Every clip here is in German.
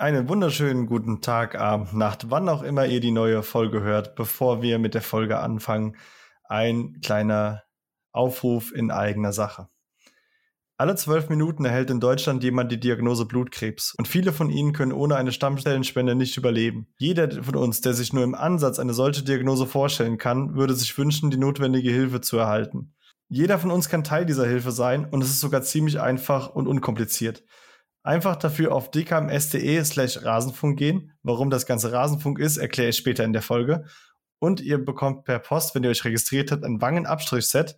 Einen wunderschönen guten Tag, Abend, Nacht, wann auch immer ihr die neue Folge hört. Bevor wir mit der Folge anfangen, ein kleiner Aufruf in eigener Sache. Alle zwölf Minuten erhält in Deutschland jemand die Diagnose Blutkrebs und viele von ihnen können ohne eine Stammzellenspende nicht überleben. Jeder von uns, der sich nur im Ansatz eine solche Diagnose vorstellen kann, würde sich wünschen, die notwendige Hilfe zu erhalten. Jeder von uns kann Teil dieser Hilfe sein und es ist sogar ziemlich einfach und unkompliziert. Einfach dafür auf dkms.de slash Rasenfunk gehen. Warum das ganze Rasenfunk ist, erkläre ich später in der Folge. Und ihr bekommt per Post, wenn ihr euch registriert habt, ein Wangenabstrichset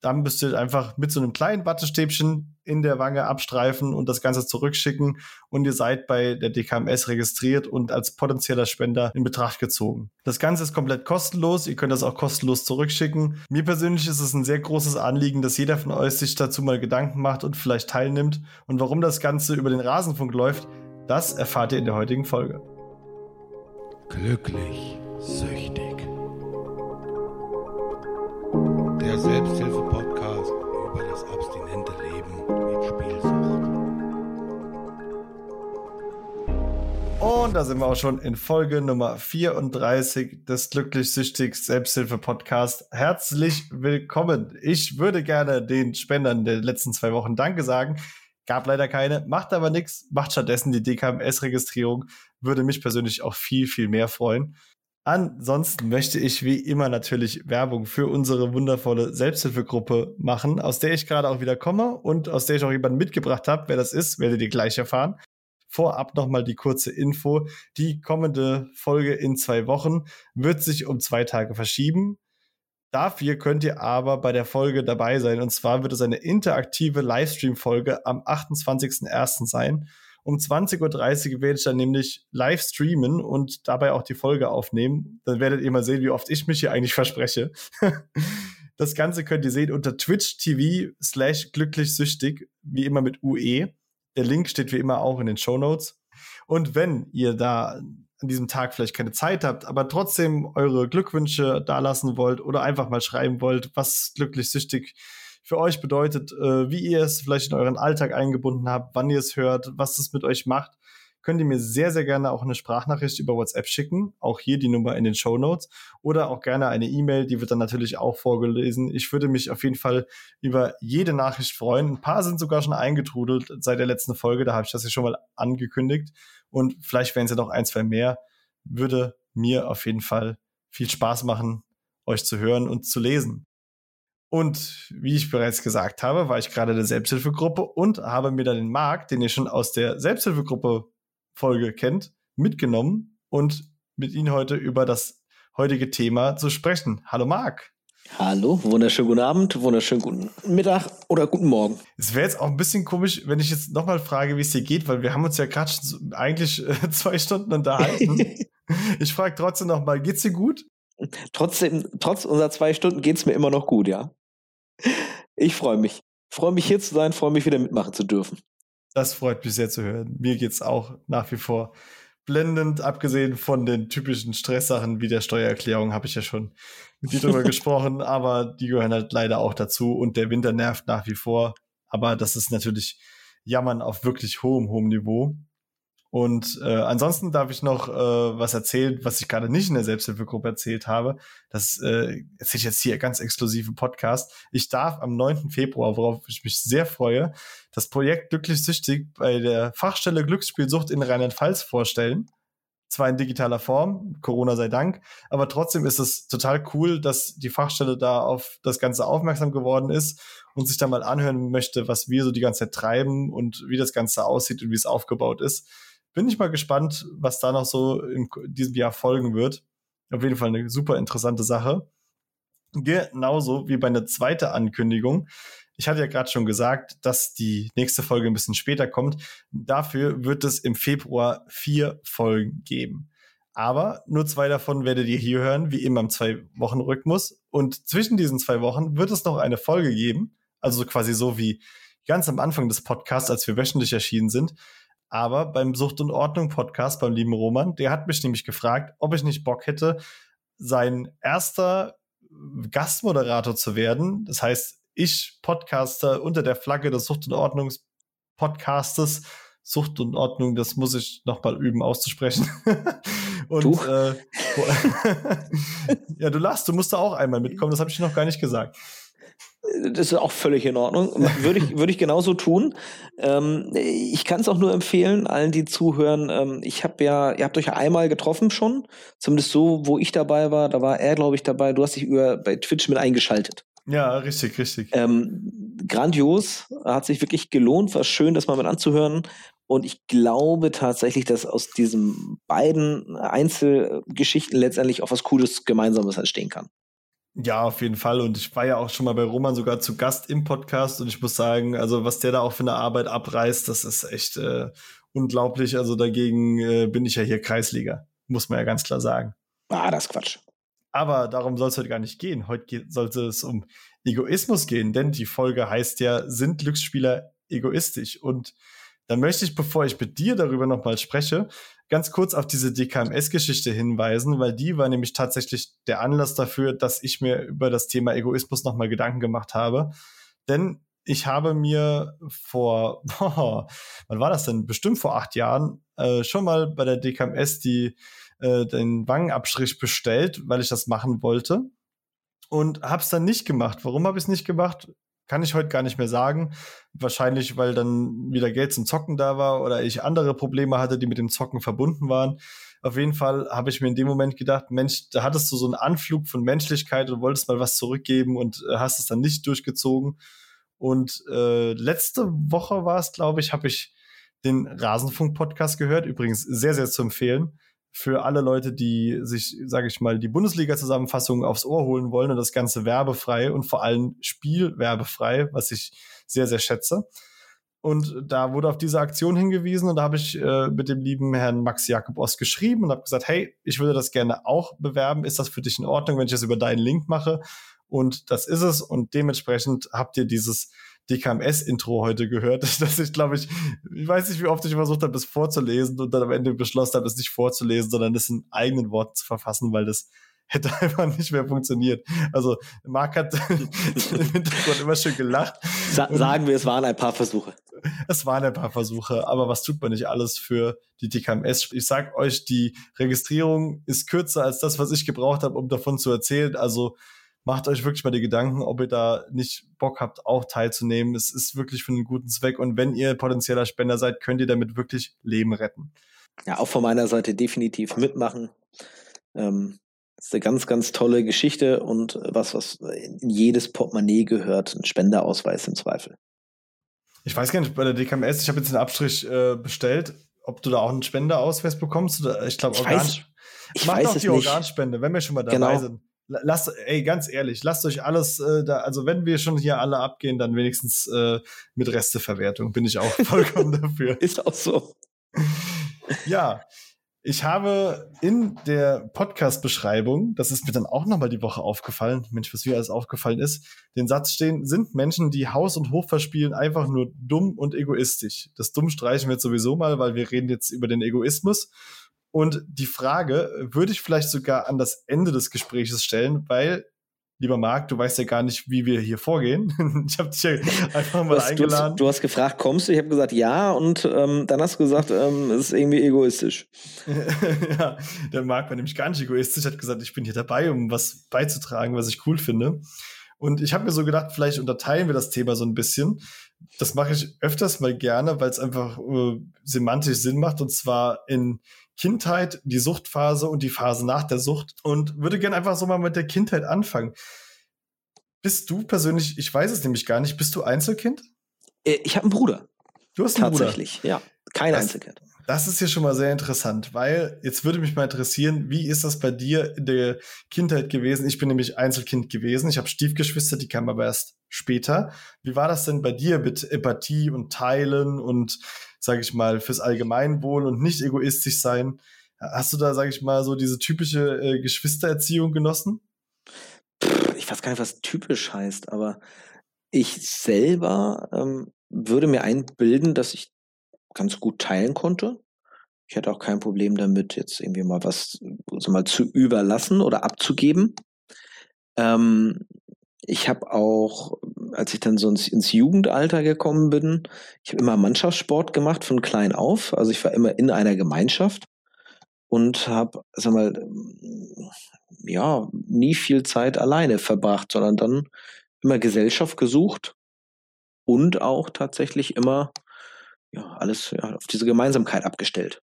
dann müsst ihr einfach mit so einem kleinen Wattestäbchen in der Wange abstreifen und das Ganze zurückschicken und ihr seid bei der DKMS registriert und als potenzieller Spender in Betracht gezogen. Das Ganze ist komplett kostenlos, ihr könnt das auch kostenlos zurückschicken. Mir persönlich ist es ein sehr großes Anliegen, dass jeder von euch sich dazu mal Gedanken macht und vielleicht teilnimmt. Und warum das Ganze über den Rasenfunk läuft, das erfahrt ihr in der heutigen Folge. Glücklich, süchtig. Der Selbsthilfe-Podcast Und da sind wir auch schon in Folge Nummer 34 des Glücklich-Süchtig Selbsthilfe-Podcast. Herzlich willkommen. Ich würde gerne den Spendern der letzten zwei Wochen Danke sagen. Gab leider keine, macht aber nichts, macht stattdessen die DKMS-Registrierung. Würde mich persönlich auch viel, viel mehr freuen. Ansonsten möchte ich wie immer natürlich Werbung für unsere wundervolle Selbsthilfegruppe machen, aus der ich gerade auch wieder komme und aus der ich auch jemanden mitgebracht habe. Wer das ist, werdet ihr gleich erfahren. Vorab nochmal die kurze Info. Die kommende Folge in zwei Wochen wird sich um zwei Tage verschieben. Dafür könnt ihr aber bei der Folge dabei sein. Und zwar wird es eine interaktive Livestream-Folge am 28.01. sein. Um 20.30 Uhr werde ich dann nämlich live streamen und dabei auch die Folge aufnehmen. Dann werdet ihr mal sehen, wie oft ich mich hier eigentlich verspreche. das Ganze könnt ihr sehen unter Twitch TV slash glücklichsüchtig, wie immer mit UE. Der Link steht wie immer auch in den Show Notes. Und wenn ihr da an diesem Tag vielleicht keine Zeit habt, aber trotzdem eure Glückwünsche dalassen wollt oder einfach mal schreiben wollt, was glücklichsüchtig für euch bedeutet, äh, wie ihr es vielleicht in euren Alltag eingebunden habt, wann ihr es hört, was es mit euch macht, könnt ihr mir sehr, sehr gerne auch eine Sprachnachricht über WhatsApp schicken. Auch hier die Nummer in den Show Notes. Oder auch gerne eine E-Mail, die wird dann natürlich auch vorgelesen. Ich würde mich auf jeden Fall über jede Nachricht freuen. Ein paar sind sogar schon eingetrudelt seit der letzten Folge. Da habe ich das ja schon mal angekündigt. Und vielleicht werden es ja noch ein, zwei mehr. Würde mir auf jeden Fall viel Spaß machen, euch zu hören und zu lesen. Und wie ich bereits gesagt habe, war ich gerade in der Selbsthilfegruppe und habe mir dann den Marc, den ihr schon aus der Selbsthilfegruppe-Folge kennt, mitgenommen und mit Ihnen heute über das heutige Thema zu sprechen. Hallo Marc. Hallo, wunderschönen guten Abend, wunderschönen guten Mittag oder guten Morgen. Es wäre jetzt auch ein bisschen komisch, wenn ich jetzt nochmal frage, wie es dir geht, weil wir haben uns ja gerade eigentlich äh, zwei Stunden unterhalten. ich frage trotzdem nochmal, geht's dir gut? Trotzdem, trotz unserer zwei Stunden geht's mir immer noch gut, ja. Ich freue mich. Freue mich hier zu sein, freue mich wieder mitmachen zu dürfen. Das freut mich sehr zu hören. Mir geht's auch nach wie vor blendend, abgesehen von den typischen Stresssachen wie der Steuererklärung, habe ich ja schon mit dir drüber gesprochen, aber die gehören halt leider auch dazu und der Winter nervt nach wie vor. Aber das ist natürlich Jammern auf wirklich hohem, hohem Niveau. Und äh, ansonsten darf ich noch äh, was erzählen, was ich gerade nicht in der Selbsthilfegruppe erzählt habe. Das äh, erzähle ich jetzt hier ganz exklusiv im Podcast. Ich darf am 9. Februar, worauf ich mich sehr freue, das Projekt Glücklich Süchtig bei der Fachstelle Glücksspielsucht in Rheinland-Pfalz vorstellen. Zwar in digitaler Form, Corona sei Dank, aber trotzdem ist es total cool, dass die Fachstelle da auf das Ganze aufmerksam geworden ist und sich da mal anhören möchte, was wir so die ganze Zeit treiben und wie das Ganze aussieht und wie es aufgebaut ist bin ich mal gespannt, was da noch so in diesem Jahr folgen wird. Auf jeden Fall eine super interessante Sache. Genauso wie bei einer zweiten Ankündigung. Ich hatte ja gerade schon gesagt, dass die nächste Folge ein bisschen später kommt. Dafür wird es im Februar vier Folgen geben. Aber nur zwei davon werdet ihr hier hören, wie immer im Zwei-Wochen-Rhythmus. Und zwischen diesen zwei Wochen wird es noch eine Folge geben, also quasi so wie ganz am Anfang des Podcasts, als wir wöchentlich erschienen sind, aber beim Sucht und Ordnung Podcast, beim lieben Roman, der hat mich nämlich gefragt, ob ich nicht Bock hätte, sein erster Gastmoderator zu werden. Das heißt, ich Podcaster unter der Flagge des Sucht und Ordnungs Podcastes Sucht und Ordnung, das muss ich noch mal üben auszusprechen. und du? Äh, ja, du lachst, du musst da auch einmal mitkommen, das habe ich noch gar nicht gesagt. Das ist auch völlig in Ordnung. Würde ich, würde ich genauso tun. Ähm, ich kann es auch nur empfehlen, allen, die zuhören. Ähm, ich habe ja, ihr habt euch ja einmal getroffen schon, zumindest so, wo ich dabei war. Da war er, glaube ich, dabei. Du hast dich über bei Twitch mit eingeschaltet. Ja, richtig, richtig. Ähm, grandios, hat sich wirklich gelohnt, war schön, das mal mit anzuhören. Und ich glaube tatsächlich, dass aus diesen beiden Einzelgeschichten letztendlich auch was Cooles Gemeinsames entstehen kann. Ja, auf jeden Fall. Und ich war ja auch schon mal bei Roman sogar zu Gast im Podcast und ich muss sagen, also was der da auch für eine Arbeit abreißt, das ist echt äh, unglaublich. Also dagegen äh, bin ich ja hier Kreisliga, muss man ja ganz klar sagen. Ah, das ist Quatsch. Aber darum soll es heute gar nicht gehen. Heute sollte es um Egoismus gehen, denn die Folge heißt ja, sind Glücksspieler egoistisch? Und da möchte ich, bevor ich mit dir darüber nochmal spreche, ganz kurz auf diese DKMS-Geschichte hinweisen, weil die war nämlich tatsächlich der Anlass dafür, dass ich mir über das Thema Egoismus nochmal Gedanken gemacht habe. Denn ich habe mir vor, boah, wann war das denn? Bestimmt vor acht Jahren äh, schon mal bei der DKMS die, äh, den Wangenabstrich bestellt, weil ich das machen wollte. Und habe es dann nicht gemacht. Warum habe ich es nicht gemacht? Kann ich heute gar nicht mehr sagen. Wahrscheinlich, weil dann wieder Geld zum Zocken da war oder ich andere Probleme hatte, die mit dem Zocken verbunden waren. Auf jeden Fall habe ich mir in dem Moment gedacht, Mensch, da hattest du so einen Anflug von Menschlichkeit und wolltest mal was zurückgeben und äh, hast es dann nicht durchgezogen. Und äh, letzte Woche war es, glaube ich, habe ich den Rasenfunk-Podcast gehört. Übrigens sehr, sehr zu empfehlen für alle Leute, die sich, sage ich mal, die Bundesliga-Zusammenfassung aufs Ohr holen wollen und das Ganze werbefrei und vor allem spielwerbefrei, was ich sehr, sehr schätze. Und da wurde auf diese Aktion hingewiesen und da habe ich äh, mit dem lieben Herrn Max Jakob Ost geschrieben und habe gesagt, hey, ich würde das gerne auch bewerben. Ist das für dich in Ordnung, wenn ich das über deinen Link mache? Und das ist es. Und dementsprechend habt ihr dieses DKMS-Intro heute gehört, dass ich, glaube ich, ich weiß nicht, wie oft ich versucht habe, das vorzulesen und dann am Ende beschlossen habe, es nicht vorzulesen, sondern es in eigenen Worten zu verfassen, weil das hätte einfach nicht mehr funktioniert. Also Marc hat im Hintergrund immer schön gelacht. Sa sagen wir, es waren ein paar Versuche. Es waren ein paar Versuche, aber was tut man nicht alles für die DKMS? Ich sag euch, die Registrierung ist kürzer als das, was ich gebraucht habe, um davon zu erzählen. Also macht euch wirklich mal die Gedanken, ob ihr da nicht Bock habt, auch teilzunehmen. Es ist wirklich für einen guten Zweck und wenn ihr potenzieller Spender seid, könnt ihr damit wirklich Leben retten. Ja, auch von meiner Seite definitiv mitmachen. Ähm, ist eine ganz, ganz tolle Geschichte und was, was in jedes Portemonnaie gehört, ein Spenderausweis im Zweifel. Ich weiß gar nicht, bei der DKMS, ich habe jetzt einen Abstrich äh, bestellt, ob du da auch einen Spenderausweis bekommst. Oder, ich glaube, Organ. Weiß, ich Mach weiß doch die Organspende, wenn wir schon mal dabei genau. sind lasst, ey, ganz ehrlich, lasst euch alles äh, da, also wenn wir schon hier alle abgehen, dann wenigstens äh, mit Resteverwertung. Bin ich auch vollkommen dafür. Ist auch so. Ja, ich habe in der Podcast-Beschreibung, das ist mir dann auch nochmal die Woche aufgefallen, Mensch, was mir alles aufgefallen ist, den Satz stehen, sind Menschen, die Haus und Hof verspielen, einfach nur dumm und egoistisch. Das Dumm streichen wir jetzt sowieso mal, weil wir reden jetzt über den Egoismus. Und die Frage würde ich vielleicht sogar an das Ende des Gesprächs stellen, weil, lieber Marc, du weißt ja gar nicht, wie wir hier vorgehen. ich habe dich ja einfach mal du hast, eingeladen. Du hast, du hast, gefragt, kommst du? Ich habe gesagt, ja. Und ähm, dann hast du gesagt, ähm, es ist irgendwie egoistisch. ja, der Marc war nämlich gar nicht egoistisch, hat gesagt, ich bin hier dabei, um was beizutragen, was ich cool finde. Und ich habe mir so gedacht, vielleicht unterteilen wir das Thema so ein bisschen. Das mache ich öfters mal gerne, weil es einfach äh, semantisch Sinn macht. Und zwar in Kindheit, die Suchtphase und die Phase nach der Sucht und würde gerne einfach so mal mit der Kindheit anfangen. Bist du persönlich, ich weiß es nämlich gar nicht, bist du Einzelkind? Äh, ich habe einen Bruder. Du hast einen Tatsächlich, Bruder. ja. Kein das, Einzelkind. Das ist hier schon mal sehr interessant, weil jetzt würde mich mal interessieren, wie ist das bei dir in der Kindheit gewesen? Ich bin nämlich Einzelkind gewesen. Ich habe Stiefgeschwister, die kamen aber erst später. Wie war das denn bei dir mit Empathie und Teilen und sage ich mal, fürs Allgemeinwohl und nicht egoistisch sein. Hast du da, sage ich mal, so diese typische äh, Geschwistererziehung genossen? Ich weiß gar nicht, was typisch heißt, aber ich selber ähm, würde mir einbilden, dass ich ganz gut teilen konnte. Ich hätte auch kein Problem damit, jetzt irgendwie mal was also mal zu überlassen oder abzugeben. Ähm, ich habe auch als ich dann so ins, ins Jugendalter gekommen bin, ich habe immer Mannschaftssport gemacht von klein auf. Also ich war immer in einer Gemeinschaft und habe, sag mal, ja, nie viel Zeit alleine verbracht, sondern dann immer Gesellschaft gesucht und auch tatsächlich immer ja, alles ja, auf diese Gemeinsamkeit abgestellt.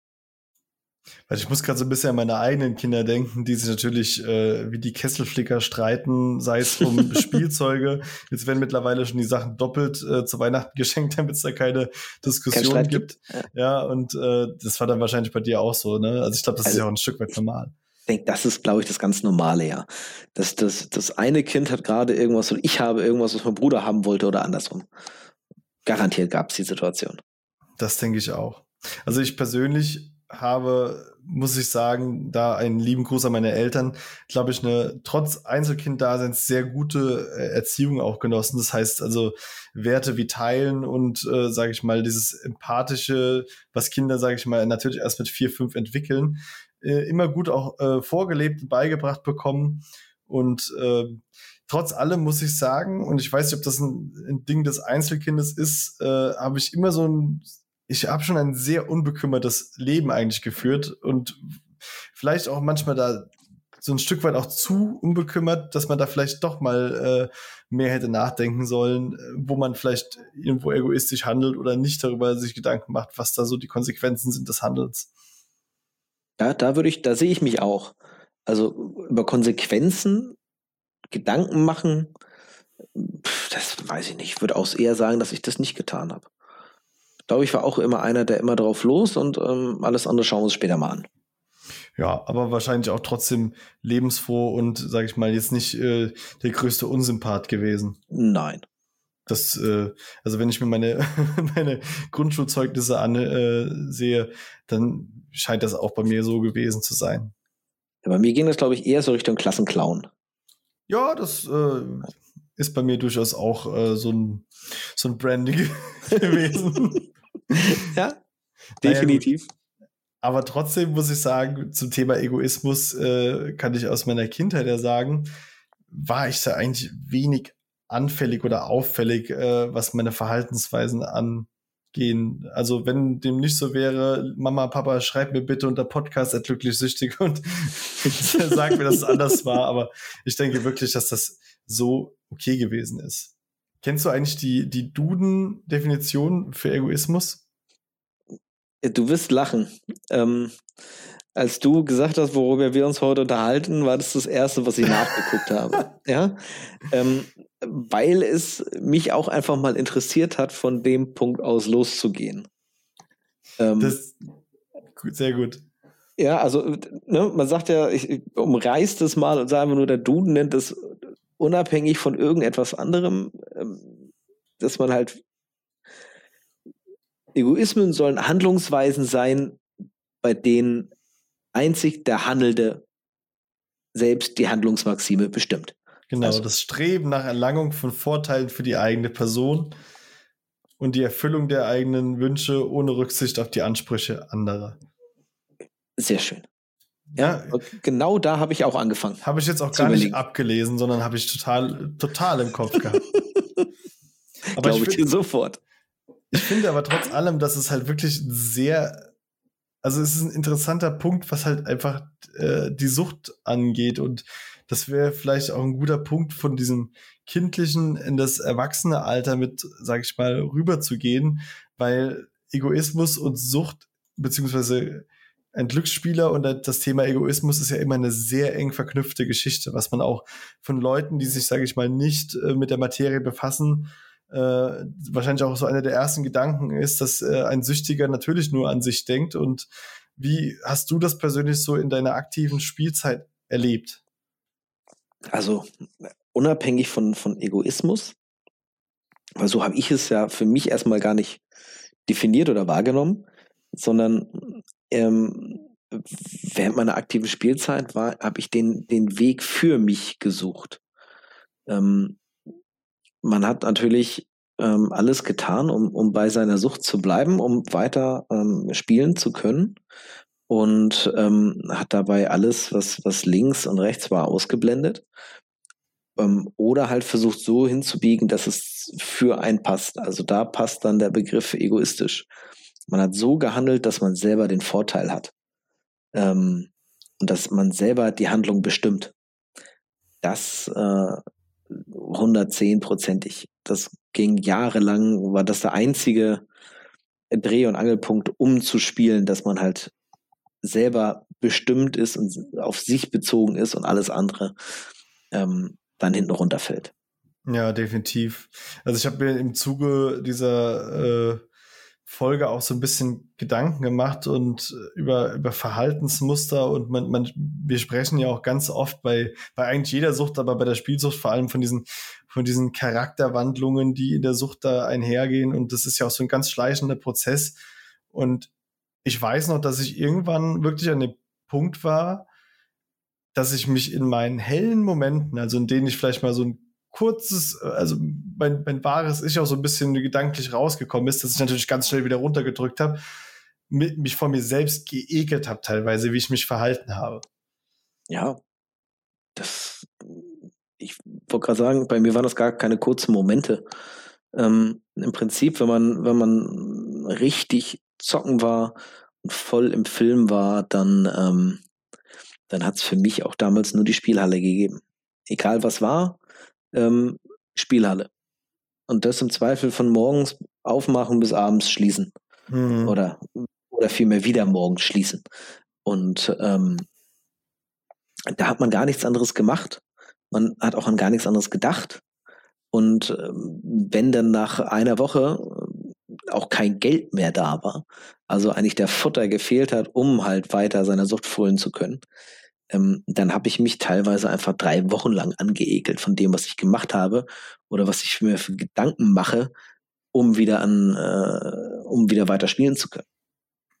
Weil ich muss gerade so ein bisschen an meine eigenen Kinder denken, die sich natürlich äh, wie die Kesselflicker streiten, sei es um Spielzeuge. Jetzt werden mittlerweile schon die Sachen doppelt äh, zu Weihnachten geschenkt, damit es da keine Diskussion Kein gibt. Ja. ja, und äh, das war dann wahrscheinlich bei dir auch so, ne? Also ich glaube, das also, ist ja auch ein Stück weit normal. Ich denke, das ist, glaube ich, das ganz Normale, ja. Das, das, das eine Kind hat gerade irgendwas und ich habe irgendwas, was mein Bruder haben wollte oder andersrum. Garantiert gab es die Situation. Das denke ich auch. Also ich persönlich habe, muss ich sagen, da einen lieben Gruß an meine Eltern, glaube ich, eine trotz Einzelkind-Daseins sehr gute äh, Erziehung auch genossen. Das heißt also Werte wie Teilen und, äh, sage ich mal, dieses Empathische, was Kinder, sage ich mal, natürlich erst mit vier, fünf entwickeln, äh, immer gut auch äh, vorgelebt, beigebracht bekommen. Und äh, trotz allem muss ich sagen, und ich weiß nicht, ob das ein, ein Ding des Einzelkindes ist, äh, habe ich immer so ein ich habe schon ein sehr unbekümmertes Leben eigentlich geführt und vielleicht auch manchmal da so ein Stück weit auch zu unbekümmert, dass man da vielleicht doch mal äh, mehr hätte nachdenken sollen, wo man vielleicht irgendwo egoistisch handelt oder nicht darüber sich Gedanken macht, was da so die Konsequenzen sind des Handelns. Ja, da würde ich, da sehe ich mich auch. Also über Konsequenzen Gedanken machen, das weiß ich nicht. Ich würde auch eher sagen, dass ich das nicht getan habe glaube ich, war auch immer einer, der immer drauf los und ähm, alles andere schauen wir uns später mal an. Ja, aber wahrscheinlich auch trotzdem lebensfroh und, sage ich mal, jetzt nicht äh, der größte Unsympath gewesen. Nein. Das, äh, also wenn ich mir meine, meine Grundschulzeugnisse ansehe, äh, dann scheint das auch bei mir so gewesen zu sein. Ja, bei mir ging das, glaube ich, eher so Richtung Klassenclown. Ja, das äh, ist bei mir durchaus auch äh, so ein, so ein Branding gewesen. Ja, definitiv. Naja, aber trotzdem muss ich sagen, zum Thema Egoismus äh, kann ich aus meiner Kindheit ja sagen, war ich da eigentlich wenig anfällig oder auffällig, äh, was meine Verhaltensweisen angehen. Also wenn dem nicht so wäre, Mama, Papa, schreib mir bitte unter Podcast er glücklich süchtig und sag mir, dass es anders war. Aber ich denke wirklich, dass das so okay gewesen ist. Kennst du eigentlich die, die Duden-Definition für Egoismus? Du wirst lachen. Ähm, als du gesagt hast, worüber wir uns heute unterhalten, war das das Erste, was ich nachgeguckt habe. Ja, ähm, weil es mich auch einfach mal interessiert hat, von dem Punkt aus loszugehen. Ähm, das, sehr gut. Ja, also ne, man sagt ja, ich umreißt es mal und sagt einfach nur, der Duden nennt es unabhängig von irgendetwas anderem, ähm, dass man halt Egoismen sollen Handlungsweisen sein, bei denen einzig der Handelnde selbst die Handlungsmaxime bestimmt. Genau, also, das Streben nach Erlangung von Vorteilen für die eigene Person und die Erfüllung der eigenen Wünsche ohne Rücksicht auf die Ansprüche anderer. Sehr schön. Ja, genau da habe ich auch angefangen. Habe ich jetzt auch gar nicht abgelesen, sondern habe ich total, total im Kopf gehabt. aber Glaube ich, ich dir sofort. Ich finde aber trotz allem, dass es halt wirklich sehr, also es ist ein interessanter Punkt, was halt einfach äh, die Sucht angeht und das wäre vielleicht auch ein guter Punkt von diesem kindlichen in das erwachsene Alter mit, sag ich mal, rüberzugehen, weil Egoismus und Sucht beziehungsweise ein Glücksspieler und das Thema Egoismus ist ja immer eine sehr eng verknüpfte Geschichte, was man auch von Leuten, die sich, sage ich mal, nicht äh, mit der Materie befassen, äh, wahrscheinlich auch so einer der ersten Gedanken ist, dass äh, ein Süchtiger natürlich nur an sich denkt. Und wie hast du das persönlich so in deiner aktiven Spielzeit erlebt? Also unabhängig von, von Egoismus, weil so habe ich es ja für mich erstmal gar nicht definiert oder wahrgenommen, sondern ähm, während meiner aktiven Spielzeit war, habe ich den, den Weg für mich gesucht. Ähm, man hat natürlich ähm, alles getan, um, um bei seiner Sucht zu bleiben, um weiter ähm, spielen zu können. Und ähm, hat dabei alles, was, was links und rechts war, ausgeblendet. Ähm, oder halt versucht so hinzubiegen, dass es für einen passt. Also da passt dann der Begriff egoistisch. Man hat so gehandelt, dass man selber den Vorteil hat. Ähm, und dass man selber die Handlung bestimmt. Das äh, 110-prozentig. Das ging jahrelang, war das der einzige Dreh- und Angelpunkt, um zu spielen, dass man halt selber bestimmt ist und auf sich bezogen ist und alles andere ähm, dann hinten runterfällt. Ja, definitiv. Also ich habe mir im Zuge dieser äh, Folge auch so ein bisschen Gedanken gemacht und über, über Verhaltensmuster und man, man, wir sprechen ja auch ganz oft bei, bei eigentlich jeder Sucht, aber bei der Spielsucht vor allem von diesen, von diesen Charakterwandlungen, die in der Sucht da einhergehen und das ist ja auch so ein ganz schleichender Prozess. Und ich weiß noch, dass ich irgendwann wirklich an dem Punkt war, dass ich mich in meinen hellen Momenten, also in denen ich vielleicht mal so ein kurzes, also mein, mein wahres Ich auch so ein bisschen gedanklich rausgekommen ist, dass ich natürlich ganz schnell wieder runtergedrückt habe, mich vor mir selbst geekelt habe teilweise, wie ich mich verhalten habe. Ja, das, ich wollte gerade sagen, bei mir waren das gar keine kurzen Momente. Ähm, Im Prinzip, wenn man, wenn man richtig zocken war und voll im Film war, dann, ähm, dann hat es für mich auch damals nur die Spielhalle gegeben. Egal was war, ähm, Spielhalle. Und das im Zweifel von morgens aufmachen bis abends schließen. Mhm. Oder, oder vielmehr wieder morgens schließen. Und ähm, da hat man gar nichts anderes gemacht. Man hat auch an gar nichts anderes gedacht. Und ähm, wenn dann nach einer Woche äh, auch kein Geld mehr da war, also eigentlich der Futter gefehlt hat, um halt weiter seiner Sucht frönen zu können, ähm, dann habe ich mich teilweise einfach drei Wochen lang angeekelt von dem, was ich gemacht habe oder was ich mir für Gedanken mache, um wieder an, äh, um wieder weiter spielen zu können.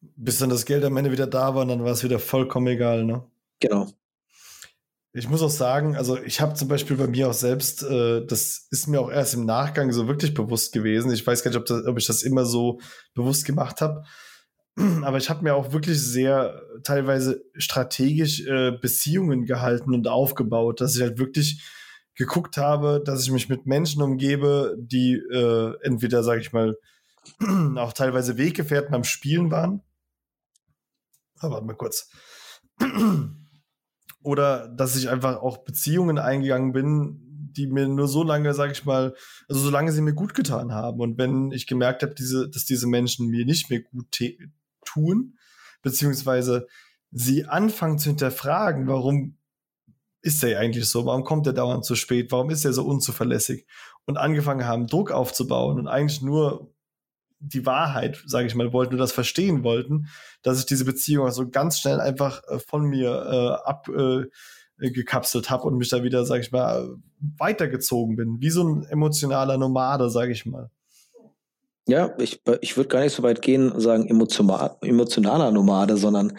Bis dann das Geld am Ende wieder da war und dann war es wieder vollkommen egal, ne? Genau. Ich muss auch sagen, also ich habe zum Beispiel bei mir auch selbst, äh, das ist mir auch erst im Nachgang so wirklich bewusst gewesen. Ich weiß gar nicht, ob, das, ob ich das immer so bewusst gemacht habe. Aber ich habe mir auch wirklich sehr teilweise strategisch äh, Beziehungen gehalten und aufgebaut, dass ich halt wirklich geguckt habe, dass ich mich mit Menschen umgebe, die äh, entweder, sage ich mal, auch teilweise Weggefährten am Spielen waren. Aber ah, warte mal kurz. Oder dass ich einfach auch Beziehungen eingegangen bin, die mir nur so lange, sage ich mal, also solange sie mir gut getan haben. Und wenn ich gemerkt habe, diese, dass diese Menschen mir nicht mehr gut tun, beziehungsweise sie anfangen zu hinterfragen, warum ist er eigentlich so? Warum kommt er dauernd zu spät? Warum ist er so unzuverlässig? Und angefangen haben, Druck aufzubauen und eigentlich nur die Wahrheit, sage ich mal, wollten, nur das verstehen wollten, dass ich diese Beziehung also ganz schnell einfach äh, von mir äh, abgekapselt äh, habe und mich da wieder, sage ich mal, weitergezogen bin, wie so ein emotionaler Nomade, sage ich mal. Ja, ich, ich würde gar nicht so weit gehen und sagen emotional, emotionaler Nomade, sondern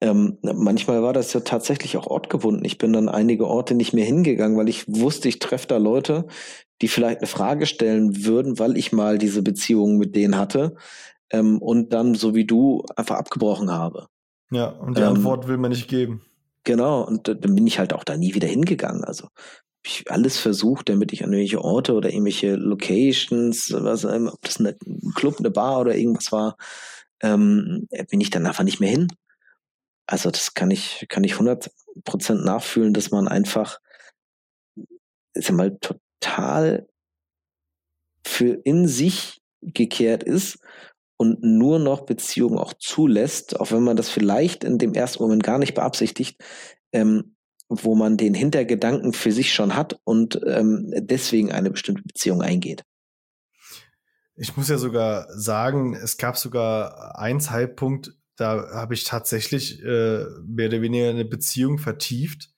ähm, manchmal war das ja tatsächlich auch ortgebunden. Ich bin dann einige Orte nicht mehr hingegangen, weil ich wusste, ich treffe da Leute, die vielleicht eine Frage stellen würden, weil ich mal diese Beziehung mit denen hatte ähm, und dann, so wie du, einfach abgebrochen habe. Ja, und die ähm, Antwort will man nicht geben. Genau, und dann bin ich halt auch da nie wieder hingegangen. Also ich alles versucht, damit ich an irgendwelche Orte oder irgendwelche Locations, was, ob das ein Club, eine Bar oder irgendwas war, ähm, bin ich dann einfach nicht mehr hin. Also das kann ich, kann ich 100% nachfühlen, dass man einfach, ist ja mal total für in sich gekehrt ist und nur noch Beziehungen auch zulässt, auch wenn man das vielleicht in dem ersten Moment gar nicht beabsichtigt, ähm, wo man den Hintergedanken für sich schon hat und ähm, deswegen eine bestimmte Beziehung eingeht. Ich muss ja sogar sagen, es gab sogar einen Zeitpunkt, da habe ich tatsächlich äh, mehr oder weniger eine Beziehung vertieft.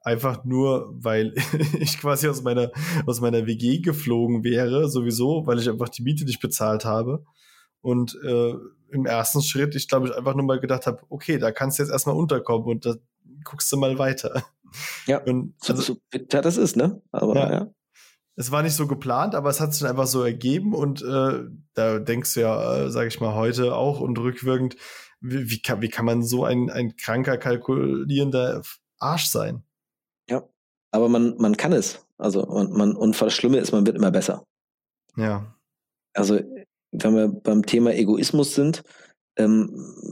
Einfach nur, weil ich quasi aus meiner, aus meiner WG geflogen wäre, sowieso, weil ich einfach die Miete nicht bezahlt habe. Und äh, im ersten Schritt, ich glaube, ich einfach nur mal gedacht habe, okay, da kannst du jetzt erstmal unterkommen und da guckst du mal weiter. Ja, und, also, so bitter das ist, ne? Aber ja. ja. Es war nicht so geplant, aber es hat sich einfach so ergeben und äh, da denkst du ja, äh, sag ich mal, heute auch und rückwirkend, wie, wie, kann, wie kann man so ein, ein kranker, kalkulierender Arsch sein? Ja, aber man, man kann es. Also man, man, und das Schlimme ist, man wird immer besser. Ja. Also, wenn wir beim Thema Egoismus sind, ähm,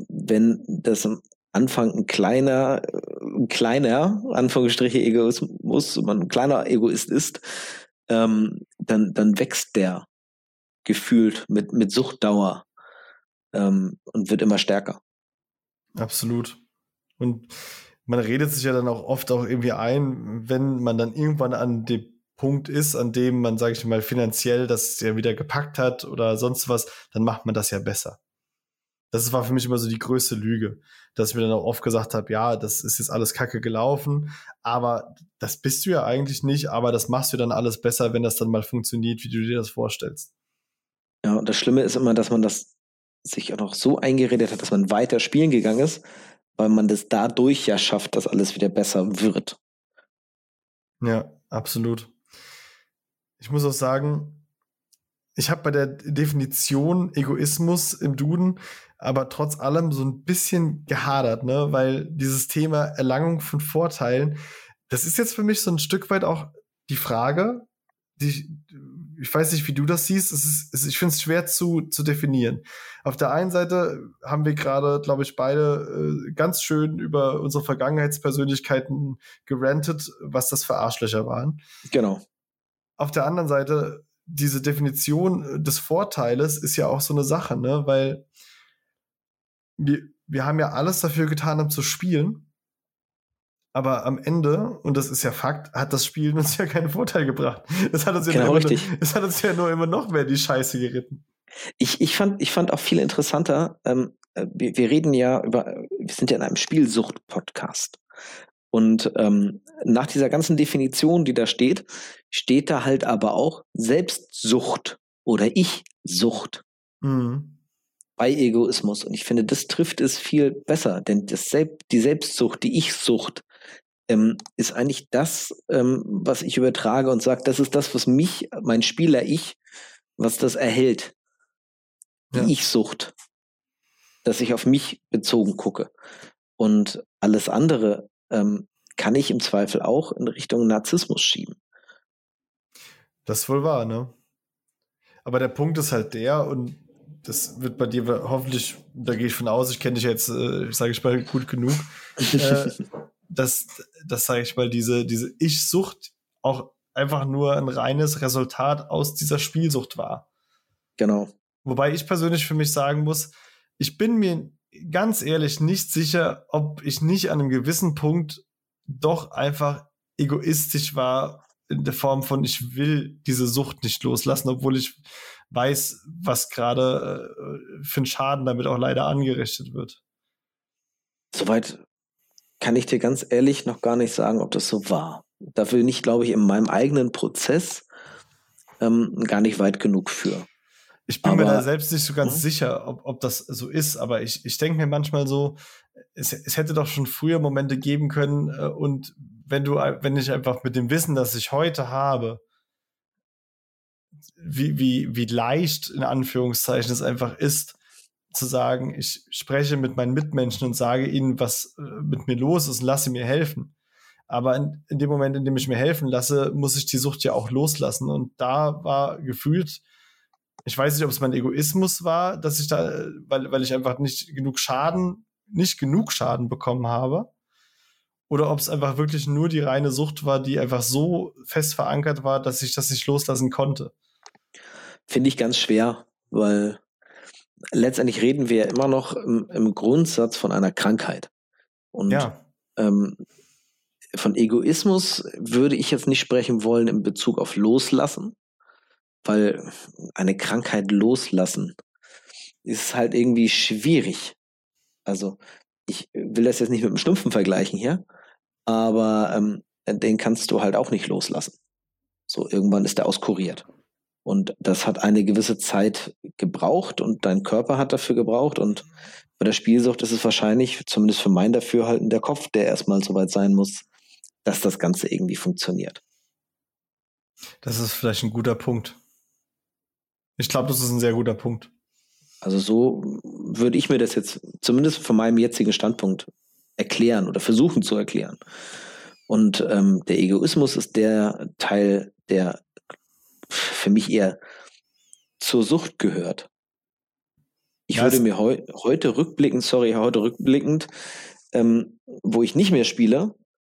wenn das Anfang ein kleiner, ein kleiner, Anführungsstriche Egoismus, man ein kleiner Egoist ist, ähm, dann, dann wächst der gefühlt mit, mit Suchtdauer ähm, und wird immer stärker. Absolut. Und man redet sich ja dann auch oft auch irgendwie ein, wenn man dann irgendwann an dem Punkt ist, an dem man, sage ich mal, finanziell das ja wieder gepackt hat oder sonst was, dann macht man das ja besser. Das war für mich immer so die größte Lüge, dass ich mir dann auch oft gesagt habe, ja, das ist jetzt alles kacke gelaufen, aber das bist du ja eigentlich nicht, aber das machst du dann alles besser, wenn das dann mal funktioniert, wie du dir das vorstellst. Ja, und das Schlimme ist immer, dass man das sich auch noch so eingeredet hat, dass man weiter spielen gegangen ist, weil man das dadurch ja schafft, dass alles wieder besser wird. Ja, absolut. Ich muss auch sagen, ich habe bei der Definition Egoismus im Duden aber trotz allem so ein bisschen gehadert, ne? Weil dieses Thema Erlangung von Vorteilen, das ist jetzt für mich so ein Stück weit auch die Frage, die, ich weiß nicht, wie du das siehst. Es ist, ich finde es schwer zu, zu definieren. Auf der einen Seite haben wir gerade, glaube ich, beide äh, ganz schön über unsere Vergangenheitspersönlichkeiten gerantet, was das für Arschlöcher waren. Genau. Auf der anderen Seite, diese Definition des Vorteiles ist ja auch so eine Sache, ne? Weil wir, wir haben ja alles dafür getan, um zu spielen. Aber am Ende, und das ist ja Fakt, hat das Spielen uns ja keinen Vorteil gebracht. Es hat uns ja, genau, nur, richtig. es hat uns ja nur immer noch mehr die Scheiße geritten. Ich, ich, fand, ich fand auch viel interessanter, ähm, äh, wir, wir reden ja über, wir sind ja in einem Spielsucht-Podcast. Und ähm, nach dieser ganzen Definition, die da steht, steht da halt aber auch Selbstsucht oder Ich-Sucht. Mhm bei Egoismus. Und ich finde, das trifft es viel besser, denn das Selb die Selbstsucht, die Ich-Sucht, ähm, ist eigentlich das, ähm, was ich übertrage und sage, das ist das, was mich, mein Spieler-Ich, was das erhält. Die ja. Ich-Sucht. Dass ich auf mich bezogen gucke. Und alles andere ähm, kann ich im Zweifel auch in Richtung Narzissmus schieben. Das ist wohl wahr, ne? Aber der Punkt ist halt der, und das wird bei dir hoffentlich, da gehe ich von aus, ich kenne dich jetzt, äh, sage ich mal, gut genug, äh, dass, das sage ich mal, diese, diese Ich-Sucht auch einfach nur ein reines Resultat aus dieser Spielsucht war. Genau. Wobei ich persönlich für mich sagen muss, ich bin mir ganz ehrlich nicht sicher, ob ich nicht an einem gewissen Punkt doch einfach egoistisch war in der Form von, ich will diese Sucht nicht loslassen, obwohl ich weiß, was gerade äh, für einen Schaden damit auch leider angerichtet wird. Soweit kann ich dir ganz ehrlich noch gar nicht sagen, ob das so war. Dafür bin ich, glaube ich, in meinem eigenen Prozess ähm, gar nicht weit genug für. Ich bin aber, mir da selbst nicht so ganz mh? sicher, ob, ob das so ist, aber ich, ich denke mir manchmal so, es, es hätte doch schon früher Momente geben können äh, und wenn du, wenn ich einfach mit dem Wissen, das ich heute habe, wie, wie, wie leicht in Anführungszeichen es einfach ist, zu sagen, ich spreche mit meinen Mitmenschen und sage ihnen, was äh, mit mir los ist und lasse mir helfen. Aber in, in, dem Moment, in dem ich mir helfen lasse, muss ich die Sucht ja auch loslassen. Und da war gefühlt, ich weiß nicht, ob es mein Egoismus war, dass ich da, weil, weil ich einfach nicht genug Schaden, nicht genug Schaden bekommen habe. Oder ob es einfach wirklich nur die reine Sucht war, die einfach so fest verankert war, dass ich das nicht loslassen konnte. Finde ich ganz schwer, weil letztendlich reden wir ja immer noch im, im Grundsatz von einer Krankheit. Und ja. ähm, von Egoismus würde ich jetzt nicht sprechen wollen in Bezug auf Loslassen, weil eine Krankheit loslassen ist halt irgendwie schwierig. Also ich will das jetzt nicht mit einem Stumpfen vergleichen hier, aber ähm, den kannst du halt auch nicht loslassen. So, irgendwann ist der auskuriert. Und das hat eine gewisse Zeit gebraucht und dein Körper hat dafür gebraucht. Und bei der Spielsucht ist es wahrscheinlich, zumindest für mein Dafürhalten, der Kopf, der erstmal so weit sein muss, dass das Ganze irgendwie funktioniert. Das ist vielleicht ein guter Punkt. Ich glaube, das ist ein sehr guter Punkt. Also so würde ich mir das jetzt zumindest von meinem jetzigen Standpunkt erklären oder versuchen zu erklären. Und ähm, der Egoismus ist der Teil, der für mich eher zur Sucht gehört. Ich Ja, würde mir heu heute rückblickend, sorry, heute rückblickend, ähm, wo ich nicht mehr spiele,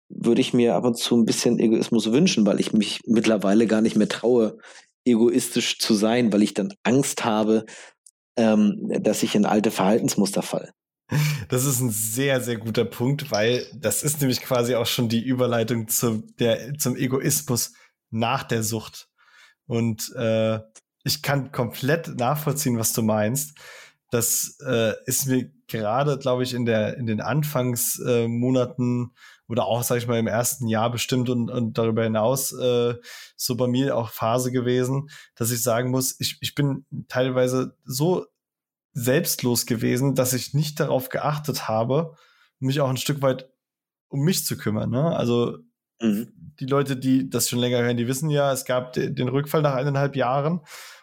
würde ich mir ab und zu ein bisschen Egoismus wünschen, weil ich mich mittlerweile gar nicht mehr traue, egoistisch zu sein, weil ich dann Angst habe, ähm, dass ich in alte Verhaltensmuster falle. Das ist ein sehr, sehr guter Punkt, weil das ist nämlich quasi auch schon die Überleitung zum, der, zum Egoismus nach der Sucht. Und äh, ich kann komplett nachvollziehen, was du meinst. Das äh, ist mir gerade, glaube ich, in, der, in den Anfangsmonaten äh, oder auch, sage ich mal, im ersten Jahr bestimmt und, und darüber hinaus äh, so bei mir auch Phase gewesen, dass ich sagen muss, ich, ich bin teilweise so selbstlos gewesen, dass ich nicht darauf geachtet habe, mich auch ein Stück weit um mich zu kümmern. Ne? Also Mhm. die Leute, die das schon länger hören, die wissen ja, es gab de den Rückfall nach eineinhalb Jahren.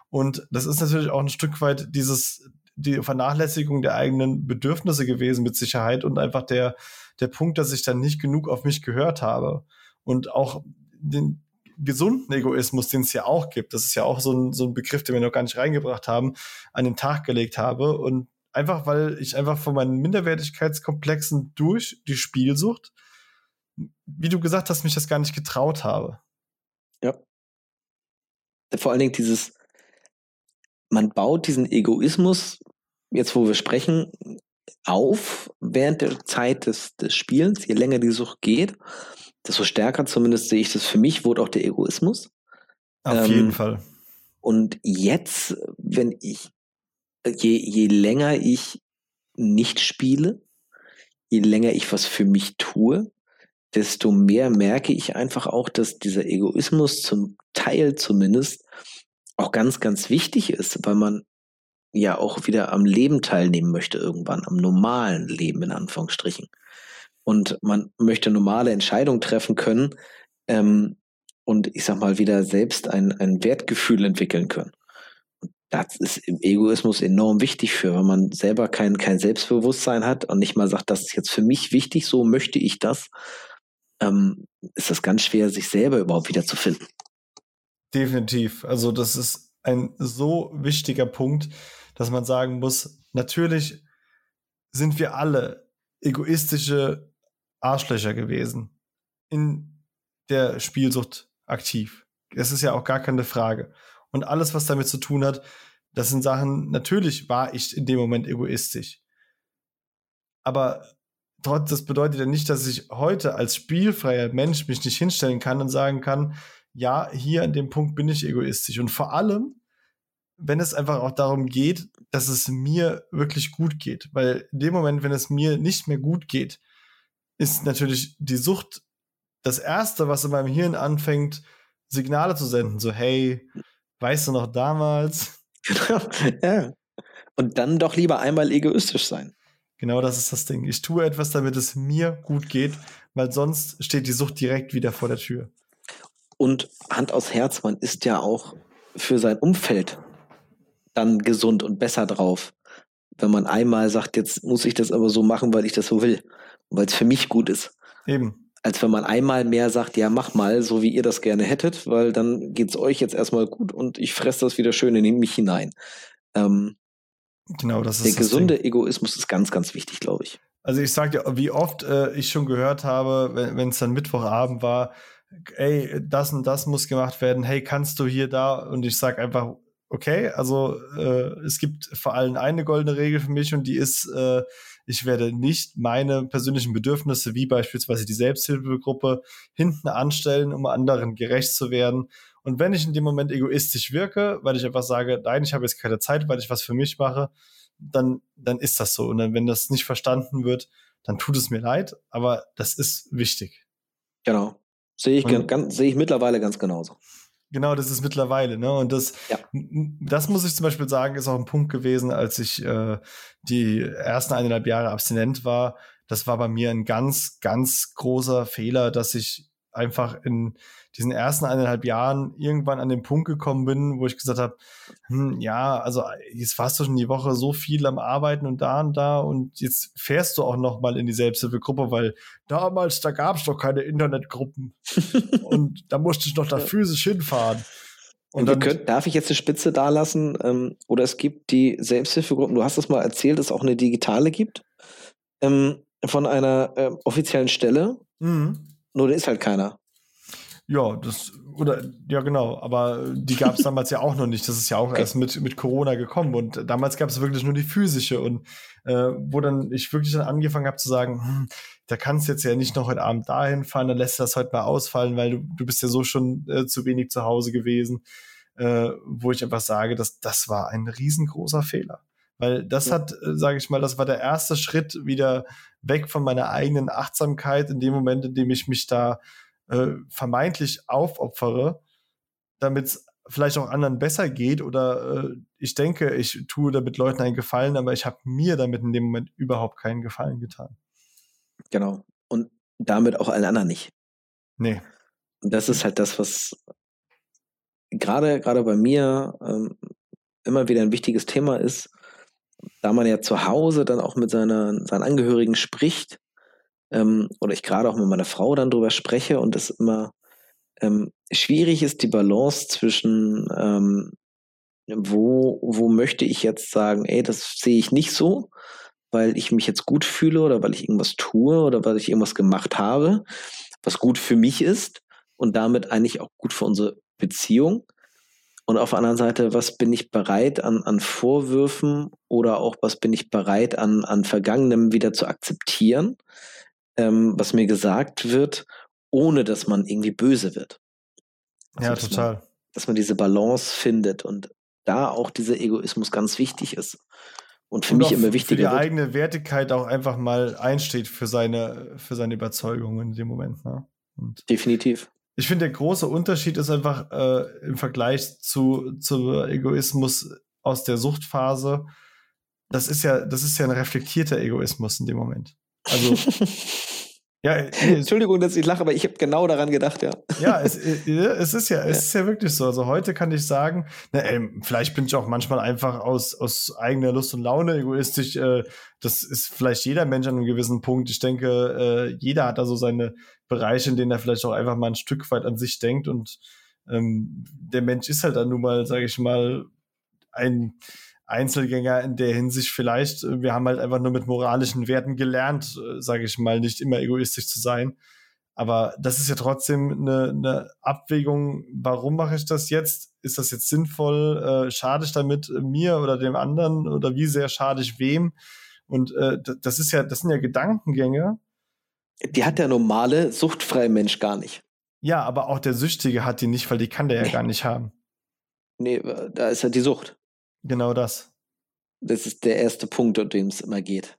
Und das ist natürlich auch ein Stück weit dieses, die Vernachlässigung der eigenen Bedürfnisse gewesen mit Sicherheit und einfach der, der Punkt, dass ich dann nicht genug auf mich gehört habe. Und auch den gesunden Egoismus, den es ja auch gibt, das ist ja auch so ein, so ein Begriff, den wir noch gar nicht reingebracht haben, an den Tag gelegt habe. Und einfach, weil ich einfach von meinen Minderwertigkeitskomplexen durch die Spielsucht, wie du gesagt hast, mich das gar nicht getraut habe. Ja. Vor allen Dingen dieses, man baut diesen Egoismus, jetzt wo wir sprechen, auf während der Zeit des, des Spielens. Je länger die Sucht geht, desto stärker zumindest sehe ich das für mich, wurde auch der Egoismus. Auf Ähm, jeden Fall. Und jetzt, wenn ich, je, je länger ich nicht spiele, je länger ich was für mich tue, desto mehr merke ich einfach auch, dass dieser Egoismus zum Teil zumindest auch ganz, ganz wichtig ist, weil man ja auch wieder am Leben teilnehmen möchte irgendwann, am normalen Leben in Anführungsstrichen. Und man möchte normale Entscheidungen treffen können ähm, und ich sag mal wieder selbst ein, ein Wertgefühl entwickeln können. Und das ist im Egoismus enorm wichtig für, wenn man selber kein, kein Selbstbewusstsein hat und nicht mal sagt, das ist jetzt für mich wichtig, so möchte ich das, ähm, ist das ganz schwer, sich selber überhaupt wieder zu finden. Definitiv. Also das ist ein so wichtiger Punkt, dass man sagen muss, natürlich sind wir alle egoistische Arschlöcher gewesen in der Spielsucht aktiv. Das ist ja auch gar keine Frage. Und alles, was damit zu tun hat, das sind Sachen, natürlich war ich in dem Moment egoistisch. Aber trotz, das bedeutet ja nicht, dass ich heute als spielfreier Mensch mich nicht hinstellen kann und sagen kann, ja, hier an dem Punkt bin ich egoistisch. Und vor allem, wenn es einfach auch darum geht, dass es mir wirklich gut geht. Weil in dem Moment, wenn es mir nicht mehr gut geht, ist natürlich die Sucht das Erste, was in meinem Hirn anfängt, Signale zu senden. So, hey, weißt du noch damals? Genau. ja. Und dann doch lieber einmal egoistisch sein. Genau das ist das Ding. Ich tue etwas, damit es mir gut geht, weil sonst steht die Sucht direkt wieder vor der Tür. Und Hand aufs Herz, man ist ja auch für sein Umfeld dann gesund und besser drauf. Wenn man einmal sagt, jetzt muss ich das aber so machen, weil ich das so will, weil es für mich gut ist. Eben. Als wenn man einmal mehr sagt, ja, mach mal, so wie ihr das gerne hättet, weil dann geht's euch jetzt erstmal gut und ich fresse das wieder schön in mich hinein. Ähm, Genau, das ist der das gesunde Ding. Egoismus ist ganz, ganz wichtig, glaube ich. Also ich sag dir, wie oft äh, ich schon gehört habe, wenn es dann Mittwochabend war, ey, das und das muss gemacht werden, hey, kannst du hier da? Und ich sag einfach, okay, also äh, es gibt vor allem eine goldene Regel für mich und die ist, äh, ich werde nicht meine persönlichen Bedürfnisse, wie beispielsweise die Selbsthilfegruppe, hinten anstellen, um anderen gerecht zu werden. Und wenn ich in dem Moment egoistisch wirke, weil ich einfach sage, nein, ich habe jetzt keine Zeit, weil ich was für mich mache, dann, dann ist das so. Und dann, wenn das nicht verstanden wird, dann tut es mir leid, aber das ist wichtig. Genau. Sehe ich, sehe ich mittlerweile ganz genauso. Genau, das ist mittlerweile, ne? Und das, Ja. das muss ich zum Beispiel sagen, ist auch ein Punkt gewesen, als ich äh, die ersten eineinhalb Jahre abstinent war. Das war bei mir ein ganz, ganz großer Fehler, dass ich einfach in diesen ersten eineinhalb Jahren irgendwann an den Punkt gekommen bin, wo ich gesagt habe, hm, ja, also jetzt warst du schon die Woche so viel am Arbeiten und da und da und jetzt fährst du auch noch mal in die Selbsthilfegruppe, weil damals, da gab es doch keine Internetgruppen und da musste ich noch da physisch hinfahren. Und dann, könnt, darf ich jetzt eine Spitze da lassen? Ähm, oder es gibt die Selbsthilfegruppen, du hast es mal erzählt, dass es auch eine digitale gibt, ähm, von einer äh, offiziellen Stelle. Mhm. Nur da ist halt keiner. Ja, das, oder, ja, genau, aber die gab es damals ja auch noch nicht. Das ist ja auch okay. erst mit, mit Corona gekommen und damals gab es wirklich nur die physische und äh, wo dann ich wirklich dann angefangen habe zu sagen, hm, da kannst du jetzt ja nicht noch heute Abend dahin fahren, dann lässt du das heute mal ausfallen, weil du, du bist ja so schon äh, zu wenig zu Hause gewesen, äh, wo ich einfach sage, dass das war ein riesengroßer Fehler. Weil das ja. hat, äh, sage ich mal, das war der erste Schritt wieder weg von meiner eigenen Achtsamkeit in dem Moment, in dem ich mich da äh, vermeintlich aufopfere, damit es vielleicht auch anderen besser geht oder äh, ich denke, ich tue damit Leuten einen Gefallen, aber ich habe mir damit in dem Moment überhaupt keinen Gefallen getan. Genau. Und damit auch allen anderen nicht. Nee. Und das ist halt das, was gerade, gerade bei mir ähm, immer wieder ein wichtiges Thema ist, da man ja zu Hause dann auch mit seiner, seinen Angehörigen spricht, ähm, oder ich gerade auch mit meiner Frau dann drüber spreche und es immer ähm, schwierig ist, die Balance zwischen ähm, wo, wo möchte ich jetzt sagen, ey, das sehe ich nicht so, weil ich mich jetzt gut fühle oder weil ich irgendwas tue oder weil ich irgendwas gemacht habe, was gut für mich ist und damit eigentlich auch gut für unsere Beziehung. Und auf der anderen Seite, was bin ich bereit an, an Vorwürfen oder auch was bin ich bereit an, an Vergangenem wieder zu akzeptieren, ähm, was mir gesagt wird, ohne dass man irgendwie böse wird. Also, ja, total. Man, dass man diese Balance findet und da auch dieser Egoismus ganz wichtig ist. Und für und mich immer wichtiger. Für die wird. eigene Wertigkeit auch einfach mal einsteht für seine, für seine Überzeugung in dem Moment. Ne? Definitiv. Ich finde, der große Unterschied ist einfach äh, im Vergleich zu, zu Egoismus aus der Suchtphase. Das ist ja, das ist ja ein reflektierter Egoismus in dem Moment. Also Ja, nee, Entschuldigung, dass ich lache, aber ich habe genau daran gedacht, ja. Ja, es, äh, es ist ja, es ja. ist ja wirklich so. Also heute kann ich sagen, na, ey, vielleicht bin ich auch manchmal einfach aus, aus eigener Lust und Laune egoistisch. Äh, das ist vielleicht jeder Mensch an einem gewissen Punkt. Ich denke, äh, jeder hat da so seine Bereiche, in denen er vielleicht auch einfach mal ein Stück weit an sich denkt. Und ähm, der Mensch ist halt dann nun mal, sage ich mal, ein Einzelgänger in der Hinsicht vielleicht. Wir haben halt einfach nur mit moralischen Werten gelernt, äh, sage ich mal, nicht immer egoistisch zu sein. Aber das ist ja trotzdem eine, eine Abwägung, warum mache ich das jetzt? Ist das jetzt sinnvoll? Äh, schade ich damit mir oder dem anderen? Oder wie sehr schade ich wem? Und äh, das ist ja, das sind ja Gedankengänge. Die hat der normale, suchtfreie Mensch gar nicht. Ja, aber auch der Süchtige hat die nicht, weil die kann der ja gar nicht haben. Nee, da ist ja die Sucht. Genau das. Das ist der erste Punkt, um den es immer geht.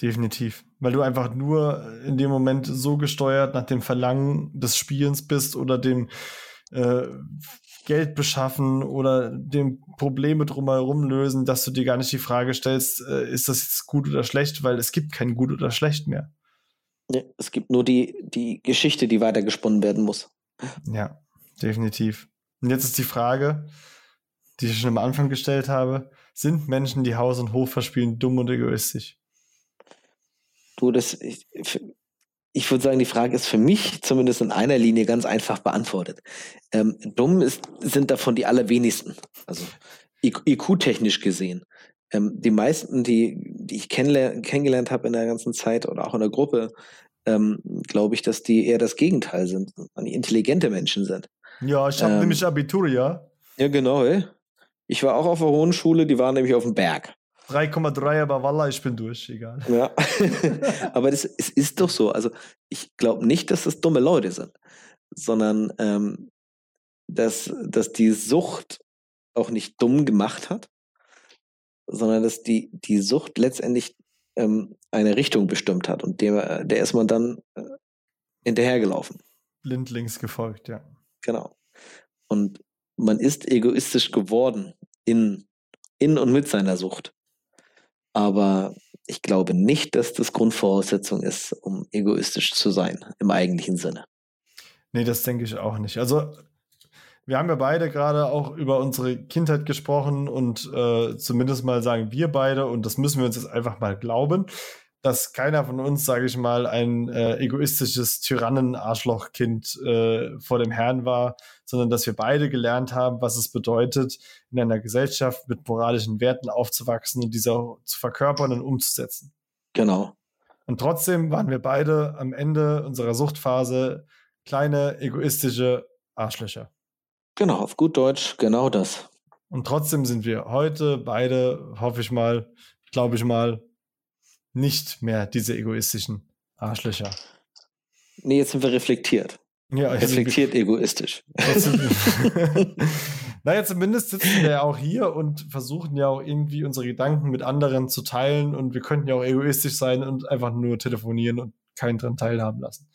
Definitiv. Weil du einfach nur in dem Moment so gesteuert nach dem Verlangen des Spielens bist oder dem äh, Geld beschaffen oder dem Probleme drumherum lösen, dass du dir gar nicht die Frage stellst, äh, ist das jetzt gut oder schlecht, weil es gibt kein gut oder schlecht mehr. Ja, es gibt nur die, die Geschichte, die weitergesponnen werden muss. Ja, definitiv. Und jetzt ist die Frage, die ich schon am Anfang gestellt habe, sind Menschen, die Haus und Hof verspielen, dumm und egoistisch? Du, das, ich, ich würde sagen, die Frage ist für mich zumindest in einer Linie ganz einfach beantwortet. Ähm, dumm ist, sind davon die allerwenigsten. Also IQ-technisch gesehen. Ähm, die meisten, die, die ich kennengelernt habe in der ganzen Zeit oder auch in der Gruppe, ähm, glaube ich, dass die eher das Gegenteil sind, intelligente Menschen sind. Ja, ich habe ähm, nämlich Abitur, ja. Ja, genau. Ey. Ich war auch auf der Hohen Schule, die waren nämlich auf dem Berg. 3,3, aber Walla, ich bin durch, egal. Ja, aber das, es ist doch so. Also ich glaube nicht, dass das dumme Leute sind, sondern ähm, dass, dass die Sucht auch nicht dumm gemacht hat, sondern dass die, die Sucht letztendlich ähm, eine Richtung bestimmt hat und der, der ist man dann äh, hinterhergelaufen. Blindlings gefolgt, ja. Genau. Und man ist egoistisch geworden in, in und mit seiner Sucht. Aber ich glaube nicht, dass das Grundvoraussetzung ist, um egoistisch zu sein, im eigentlichen Sinne. Nee, das denke ich auch nicht. Also, wir haben ja beide gerade auch über unsere Kindheit gesprochen und äh, zumindest mal sagen wir beide, und das müssen wir uns jetzt einfach mal glauben, dass keiner von uns, sage ich mal, ein äh, egoistisches Tyrannen-Arschlochkind äh, vor dem Herrn war, sondern dass wir beide gelernt haben, was es bedeutet, in einer Gesellschaft mit moralischen Werten aufzuwachsen und diese auch zu verkörpern und umzusetzen. Genau. Und trotzdem waren wir beide am Ende unserer Suchtphase kleine egoistische Arschlöcher. Genau, auf gut Deutsch, genau das. Und trotzdem sind wir heute beide, hoffe ich mal, glaube ich mal, nicht mehr diese egoistischen Arschlöcher. Nee, jetzt sind wir reflektiert. Ja, Reflektiert egoistisch. Jetzt wir- naja, zumindest sitzen wir ja auch hier und versuchen ja auch irgendwie unsere Gedanken mit anderen zu teilen und wir könnten ja auch egoistisch sein und einfach nur telefonieren und keinen dran teilhaben lassen.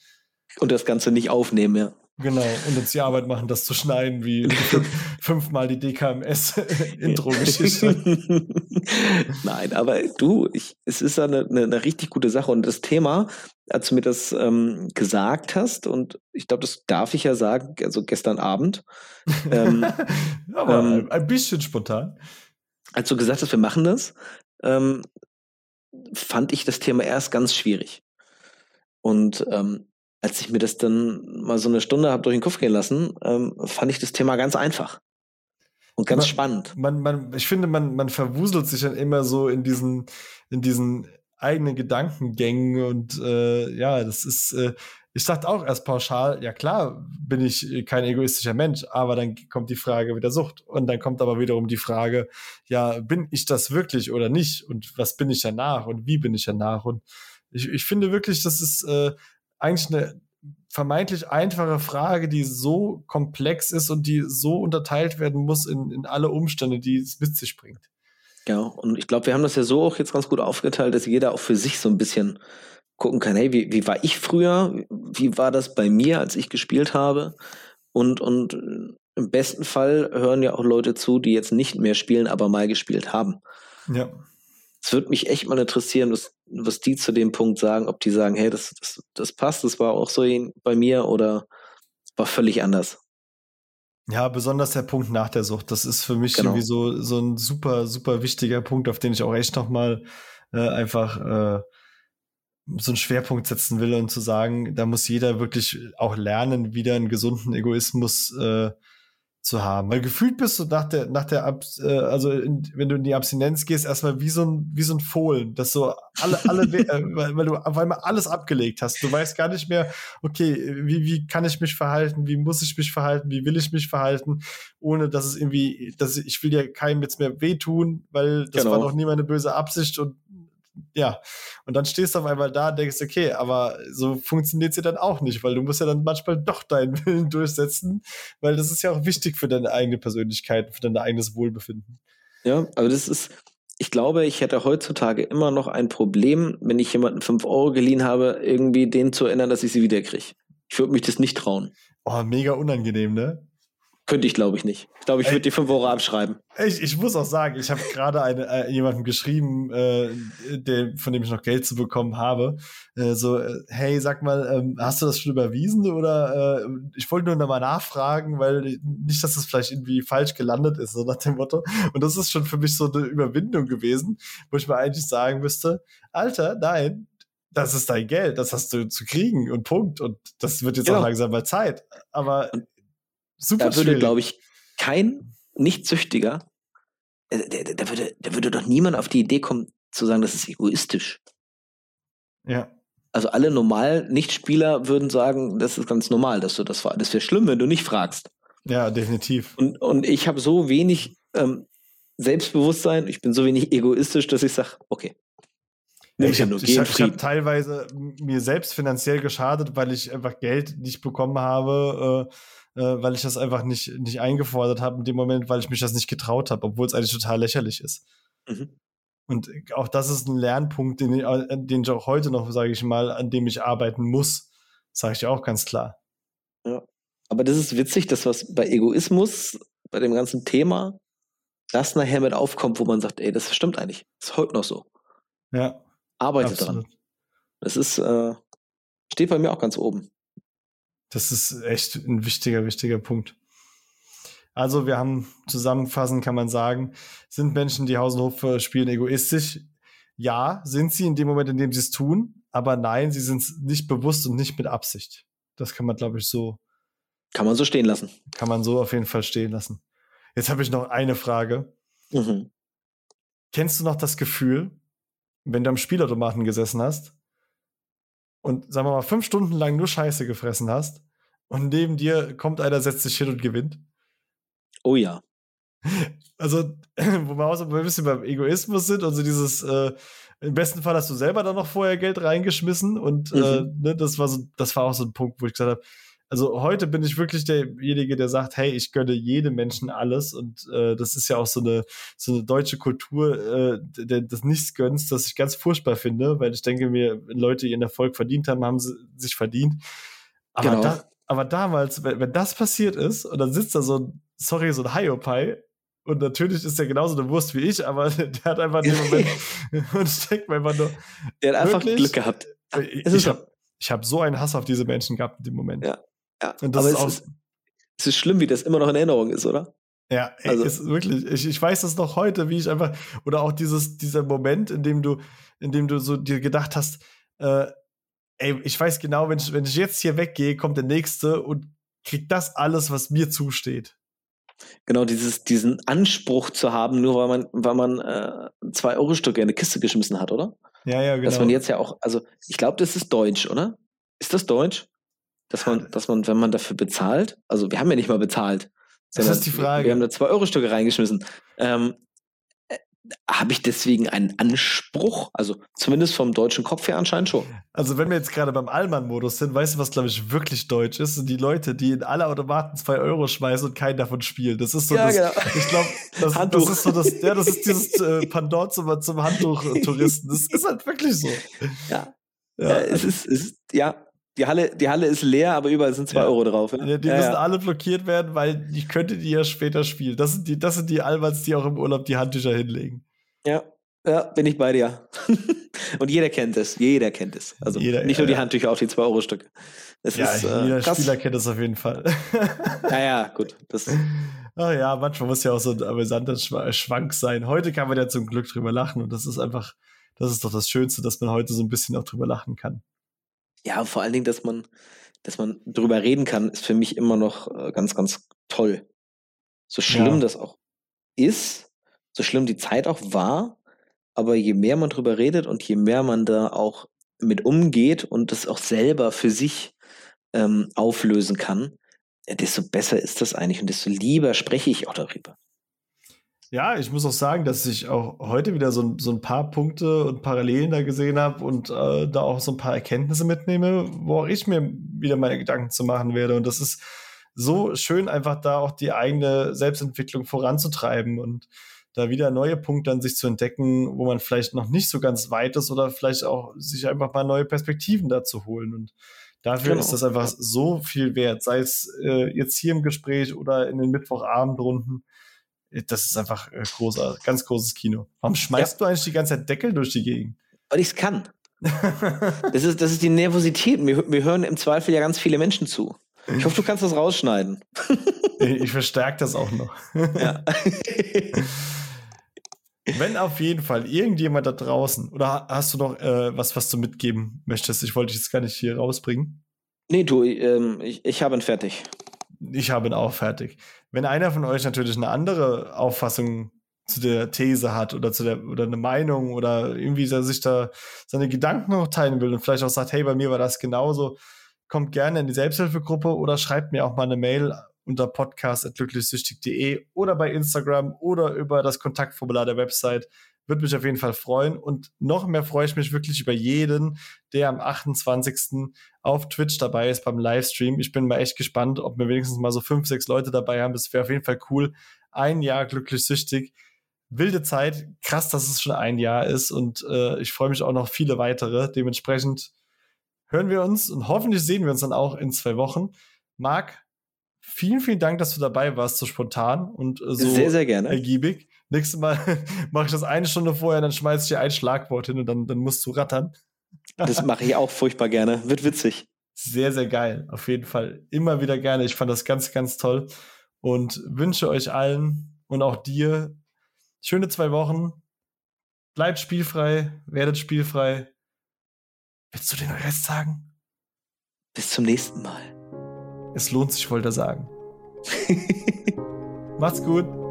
Und das Ganze nicht aufnehmen, ja. Genau, und uns die Arbeit machen, das zu schneiden, wie fünf, fünfmal die DKMS-Intro-Geschichte. Nein, aber du, ich, es ist eine, eine, eine richtig gute Sache. Und das Thema, als du mir das ähm, gesagt hast, und ich glaube, das darf ich ja sagen, also gestern Abend, ähm, Aber ähm, ein- ein bisschen spontan. als du gesagt hast, wir machen das, ähm, fand ich das Thema erst ganz schwierig. Und ähm, als ich mir das dann mal so eine Stunde habe durch den Kopf gehen lassen, ähm, fand ich das Thema ganz einfach. Und ganz Man- spannend. Man, man, ich finde, man, man verwuselt sich dann immer so in diesen, in diesen eigenen Gedankengängen und äh, ja, das ist, äh, ich dachte auch erst pauschal, ja klar, bin ich kein egoistischer Mensch, aber dann kommt die Frage mit der Sucht und dann kommt aber wiederum die Frage, ja, bin ich das wirklich oder nicht und was bin ich danach und wie bin ich danach und ich, ich finde wirklich, das ist äh, eigentlich eine vermeintlich einfache Frage, die so komplex ist und die so unterteilt werden muss in, in alle Umstände, die es mit sich bringt. Ja, und ich glaube, wir haben das ja so auch jetzt ganz gut aufgeteilt, dass jeder auch für sich so ein bisschen gucken kann, hey, wie, wie war ich früher? Wie war das bei mir, als ich gespielt habe? Und, und äh, im besten Fall hören ja auch Leute zu, die jetzt nicht mehr spielen, aber mal gespielt haben. Ja. Es würde mich echt mal interessieren, was, was die zu dem Punkt sagen, ob die sagen, hey, das, das, das passt, das war auch so bei mir oder war völlig anders. Ja, besonders der Punkt nach der Sucht. Das ist für mich Genau. irgendwie so, so ein super, super wichtiger Punkt, auf den ich auch echt nochmal äh, einfach äh, so einen Schwerpunkt setzen will und zu sagen, da muss jeder wirklich auch lernen, wieder einen gesunden Egoismus äh, zu haben. Weil gefühlt bist du nach der, nach der, Ab äh, also in, wenn du in die Abstinenz gehst, erstmal wie so ein, wie so ein Fohlen, das so alle, alle, äh, weil, weil du auf einmal alles abgelegt hast. Du weißt gar nicht mehr, okay, wie, wie kann ich mich verhalten, wie muss ich mich verhalten, wie will ich mich verhalten, ohne dass es irgendwie, dass ich, ich will ja keinem jetzt mehr wehtun, weil das Genau. war doch nie meine böse Absicht und ja, und dann stehst du auf einmal da und denkst, okay, aber so funktioniert sie dann auch nicht, weil du musst ja dann manchmal doch deinen Willen durchsetzen, weil das ist ja auch wichtig für deine eigene Persönlichkeit, für dein eigenes Wohlbefinden. Ja, aber das ist, ich glaube, ich hätte heutzutage immer noch ein Problem, wenn ich jemanden 5 Euro geliehen habe, irgendwie den zu erinnern, dass ich sie wiederkriege. Ich würde mich das nicht trauen. Oh, mega unangenehm, ne? Könnte ich, glaube ich, nicht. Ich glaube, ich würde die 5 Euro abschreiben. Ich, ich muss auch sagen, ich habe gerade äh, jemandem geschrieben, äh, der, von dem ich noch Geld zu bekommen habe. Äh, so, äh, hey, sag mal, ähm, hast du das schon überwiesen? Oder äh, ich wollte nur noch mal nachfragen, weil nicht, dass das vielleicht irgendwie falsch gelandet ist, so nach dem Motto. Und das ist schon für mich so eine Überwindung gewesen, wo ich mir eigentlich sagen müsste, Alter, nein, das ist dein Geld, das hast du zu kriegen und Punkt. Und das wird jetzt Genau. auch langsam mal Zeit. Aber super Da würde, glaube ich, kein Nicht-Süchtiger, äh, der, der, der, würde, der würde doch niemand auf die Idee kommen, zu sagen, das ist egoistisch. Ja. Also alle normal Nichtspieler würden sagen, das ist ganz normal, dass du das. Das wäre schlimm, wenn du nicht fragst. Ja, definitiv. Und, und ich habe so wenig ähm, Selbstbewusstsein, ich bin so wenig egoistisch, dass ich sage, okay. Nimm ich habe in hab, ich hab teilweise mir selbst finanziell geschadet, weil ich einfach Geld nicht bekommen habe, äh, äh, weil ich das einfach nicht, nicht eingefordert habe in dem Moment, weil ich mich das nicht getraut habe, obwohl es eigentlich total lächerlich ist. Mhm. Und auch das ist ein Lernpunkt, den, ich- an den ich auch heute noch, sage ich mal, an dem ich arbeiten muss, sage ich auch ganz klar. Aber das ist witzig, dass was bei Egoismus, bei dem ganzen Thema, das nachher mit aufkommt, wo man sagt, ey, das stimmt eigentlich. Das ist heute noch so. Ja, Arbeitet dran. absolut. Das ist, äh, steht bei mir auch ganz oben. Das ist echt ein wichtiger, wichtiger Punkt. Also wir haben zusammenfassend kann man sagen, sind Menschen, die Haus und Hof spielen, egoistisch. ja, sind sie in dem Moment, in dem sie es tun, aber nein, sie sind es nicht bewusst und nicht mit Absicht. Das kann man, glaube ich, so. Kann man so stehen lassen. Kann man so auf jeden Fall stehen lassen. Jetzt habe ich noch eine Frage. Mhm. Kennst du noch das Gefühl, wenn du am Spielautomaten gesessen hast und, sagen wir mal, fünf Stunden lang nur Scheiße gefressen hast und neben dir kommt einer, setzt sich hin und gewinnt? Oh ja. Also, wo wir auch so ein bisschen beim Egoismus sind und so dieses, äh, im besten Fall hast du selber dann noch vorher Geld reingeschmissen und äh, mhm. äh, ne, das war so, das war auch so ein Punkt, wo ich gesagt habe, also heute bin ich wirklich derjenige, der sagt, hey, ich gönne jedem Menschen alles und äh, das ist ja auch so eine so eine deutsche Kultur äh, der, des Nichtsgönns, das ich ganz furchtbar finde, weil ich denke mir, wenn Leute ihren Erfolg verdient haben, haben sie sich verdient. Aber, genau. da, aber damals, wenn, wenn das passiert ist und dann sitzt da so ein, sorry, so ein Hiopai und natürlich ist er genauso eine Wurst wie ich, aber der hat einfach den Moment und steckt mir einfach nur. Der hat einfach Glück gehabt. Ich, ich habe hab so einen Hass auf diese Menschen gehabt in dem Moment. Ja, ja. Und das aber ist es, ist, es ist schlimm, wie das immer noch in Erinnerung ist, oder? Ja, ey, also, ist wirklich, ich, ich weiß das noch heute, wie ich einfach, oder auch dieses, dieser Moment, in dem du, in dem du so dir gedacht hast, äh, ey, ich weiß genau, wenn ich, wenn ich jetzt hier weggehe, kommt der Nächste und kriegt das alles, was mir zusteht. Genau, dieses, diesen Anspruch zu haben, nur weil man, weil man äh, zwei Euro-Stücke in eine Kiste geschmissen hat, oder? Ja, ja, genau. Dass man jetzt ja auch, also ich glaube, das ist Deutsch, oder? Ist das Deutsch? Dass man, dass man, wenn man dafür bezahlt, also wir haben ja nicht mal bezahlt. Das ist die Frage. Wir, wir haben da zwei Euro-Stücke reingeschmissen. Ähm, habe ich deswegen einen Anspruch? Also zumindest vom deutschen Kopf her anscheinend schon. Also wenn wir jetzt gerade beim Allmann-Modus sind, weißt du, was glaube ich wirklich deutsch ist? Sind die Leute, die in alle Automaten zwei Euro schmeißen und keinen davon spielen. Das ist so ja, das, genau. ich glaube, das, das, ist so das, ja, das ist dieses äh, Pendant zum, zum Handtuch-Touristen. Das ist halt wirklich so. Ja. ja. ja es, ist, es ist, ja, die Halle, die Halle ist leer, aber überall sind zwei ja. Euro drauf. Ja? Ja, die müssen alle blockiert werden, weil ich könnte die ja später spielen. Das sind die, das sind die Almans, die auch im Urlaub die Handtücher hinlegen. Ja, ja, bin ich bei dir. Und jeder kennt es. Jeder kennt es. Also jeder, nicht nur die Handtücher auf die 2-Euro-Stücke. Ja, ist, äh, jeder krass. Spieler kennt es auf jeden Fall. Naja, gut. Das Ach ja, manchmal muss ja auch so ein amüsanter Schwank sein. Heute kann man ja zum Glück drüber lachen und das ist einfach, das ist doch das Schönste, dass man heute so ein bisschen auch drüber lachen kann. Ja, vor allen Dingen, dass man, dass man drüber reden kann, ist für mich immer noch äh, ganz, ganz toll. So schlimm ja. das auch ist, so schlimm die Zeit auch war, aber je mehr man drüber redet und je mehr man da auch mit umgeht und das auch selber für sich ähm, auflösen kann, desto besser ist das eigentlich und desto lieber spreche ich auch darüber. Ja, ich muss auch sagen, dass ich auch heute wieder so, so ein paar Punkte und Parallelen da gesehen habe und äh, da auch so ein paar Erkenntnisse mitnehme, wo auch ich mir wieder meine Gedanken zu machen werde. Und das ist so schön, einfach da auch die eigene Selbstentwicklung voranzutreiben und da wieder neue Punkte an sich zu entdecken, wo man vielleicht noch nicht so ganz weit ist oder vielleicht auch sich einfach mal neue Perspektiven dazu holen. Und dafür genau. ist das einfach so viel wert, sei es äh, jetzt hier im Gespräch oder in den Mittwochabendrunden das ist einfach äh, großer, ganz großes Kino. Warum schmeißt ja. du eigentlich die ganze Zeit Deckel durch die Gegend? Weil ich es kann. das, ist, das ist die Nervosität. Mir, mir hören im Zweifel ja ganz viele Menschen zu. Ich hoffe, du kannst das rausschneiden. ich, ich verstärke das auch noch. Ja. Wenn auf jeden Fall irgendjemand da draußen, oder hast du noch äh, was, was du mitgeben möchtest? Ich wollte dich jetzt gar nicht hier rausbringen. Nee, du, ähm, ich, ich habe ihn fertig. Ich habe ihn auch fertig. Wenn einer von euch natürlich eine andere Auffassung zu der These hat oder zu der oder eine Meinung oder irgendwie sich da seine Gedanken noch teilen will und vielleicht auch sagt, hey, bei mir war das genauso, kommt gerne in die Selbsthilfegruppe oder schreibt mir auch mal eine Mail unter podcast.glücklichsüchtig.de oder bei Instagram oder über das Kontaktformular der Website. Würde mich auf jeden Fall freuen. Und noch mehr freue ich mich wirklich über jeden, der am 28. auf Twitch dabei ist beim Livestream. Ich bin mal echt gespannt, ob wir wenigstens mal so fünf, sechs Leute dabei haben. Das wäre auf jeden Fall cool. Ein Jahr glücklich süchtig. Wilde Zeit. Krass, dass es schon ein Jahr ist. Und äh, ich freue mich auch noch viele weitere. Dementsprechend hören wir uns und hoffentlich sehen wir uns dann auch in zwei Wochen. Marc, vielen, vielen Dank, dass du dabei warst, so spontan und äh, so sehr, sehr gerne. ergiebig. Nächstes Mal mache ich das eine Stunde vorher, dann schmeiße ich dir ein Schlagwort hin und dann, dann musst du rattern. Das mache ich auch furchtbar gerne. Wird witzig. Sehr, sehr geil. Auf jeden Fall. Immer wieder gerne. Ich fand das ganz, ganz toll und wünsche euch allen und auch dir schöne zwei Wochen. bleibt spielfrei, werdet spielfrei. Willst du den Rest sagen? Bis zum nächsten Mal. Es lohnt sich, wollte er sagen. Macht's gut.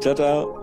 Ciao, ciao.